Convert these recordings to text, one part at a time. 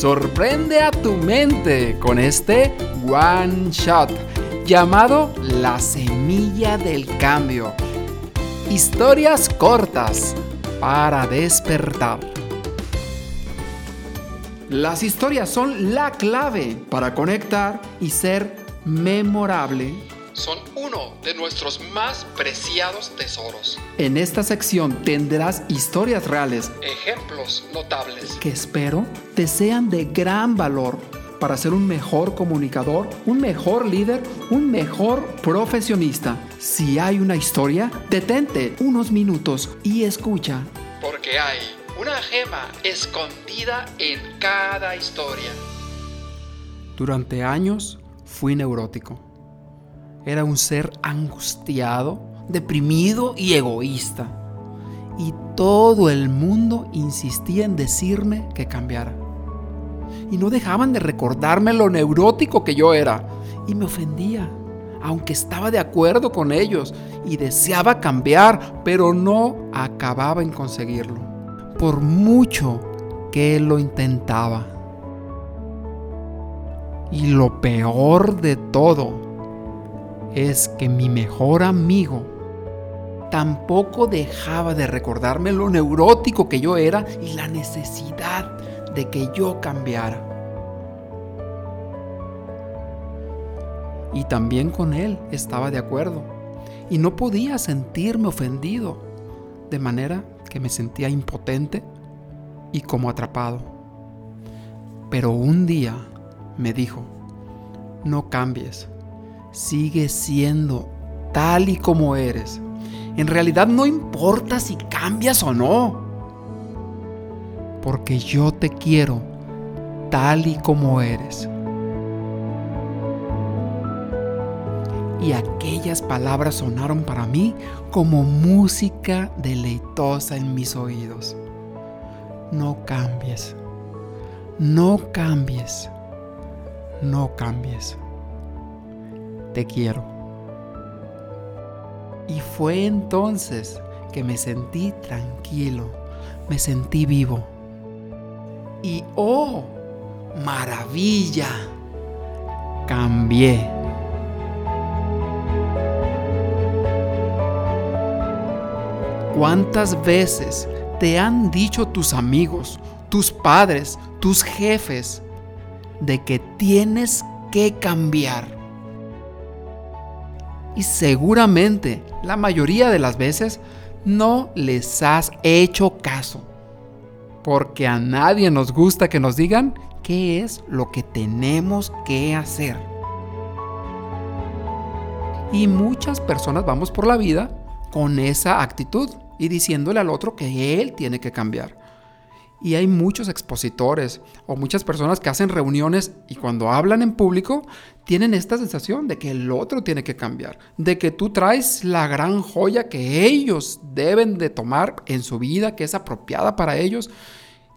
Sorprende a tu mente con este One Shot llamado La Semilla del Cambio. Historias cortas para despertar. Las historias son la clave para conectar y ser memorable. Uno de nuestros más preciados tesoros. En esta sección tendrás historias reales, Ejemplos notables. que espero te sean de gran valor para ser un mejor comunicador, un mejor líder, un mejor profesionista. Si hay una historia, detente unos minutos y escucha. Porque hay una gema escondida en cada historia. Durante años fui neurótico. Era un ser angustiado, deprimido y egoísta. Y todo el mundo insistía en decirme que cambiara. Y no dejaban de recordarme lo neurótico que yo era. Y me ofendía, aunque estaba de acuerdo con ellos y deseaba cambiar, pero no acababa en conseguirlo. Por mucho que lo intentaba. Y lo peor de todo es que mi mejor amigo tampoco dejaba de recordarme lo neurótico que yo era y la necesidad de que yo cambiara. Y también con él estaba de acuerdo. Y no podía sentirme ofendido, de manera que me sentía impotente y como atrapado. Pero un día me dijo, no cambies, sigue siendo tal y como eres. En realidad no importa si cambias o no, porque yo te quiero tal y como eres. Y aquellas palabras sonaron para mí como música deleitosa en mis oídos. No cambies, no cambies, no cambies. Te quiero. Y fue entonces que me sentí tranquilo, me sentí vivo. Y oh, maravilla, cambié. ¿Cuántas veces te han dicho tus amigos, tus padres, tus jefes, de que tienes que cambiar? Y seguramente la mayoría de las veces no les has hecho caso. Porque a nadie nos gusta que nos digan qué es lo que tenemos que hacer. Y muchas personas vamos por la vida con esa actitud y diciéndole al otro que él tiene que cambiar. Y hay muchos expositores o muchas personas que hacen reuniones y cuando hablan en público tienen esta sensación de que el otro tiene que cambiar, de que tú traes la gran joya que ellos deben de tomar en su vida, que es apropiada para ellos,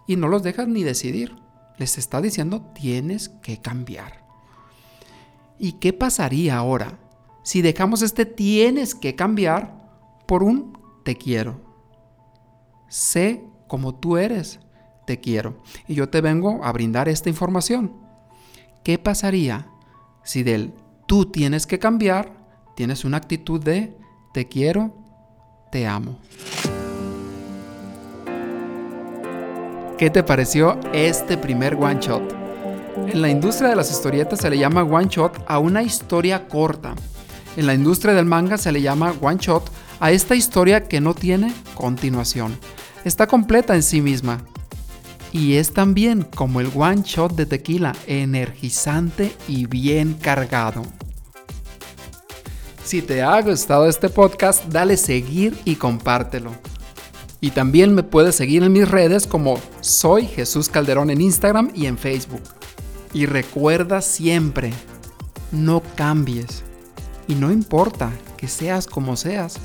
y no los dejas ni decidir. Les está diciendo tienes que cambiar. ¿Y qué pasaría ahora si dejamos este tienes que cambiar por un te quiero? Sé como tú eres te quiero. Y yo te vengo a brindar esta información. ¿Qué pasaría si del tú tienes que cambiar tienes una actitud de te quiero, te amo? ¿Qué te pareció este primer one shot? En la industria de las historietas se le llama one shot a una historia corta. En la industria del manga se le llama one shot a esta historia que no tiene continuación. Está completa en sí misma, y es también como el one shot de tequila, energizante y bien cargado. Si te ha gustado este podcast, dale seguir y compártelo. Y también me puedes seguir en mis redes como Soy Jesús Calderón en Instagram y en Facebook. Y recuerda siempre, no cambies. Y no importa que seas como seas.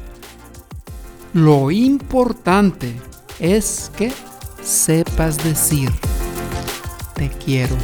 Lo importante es que sepas decir, te quiero.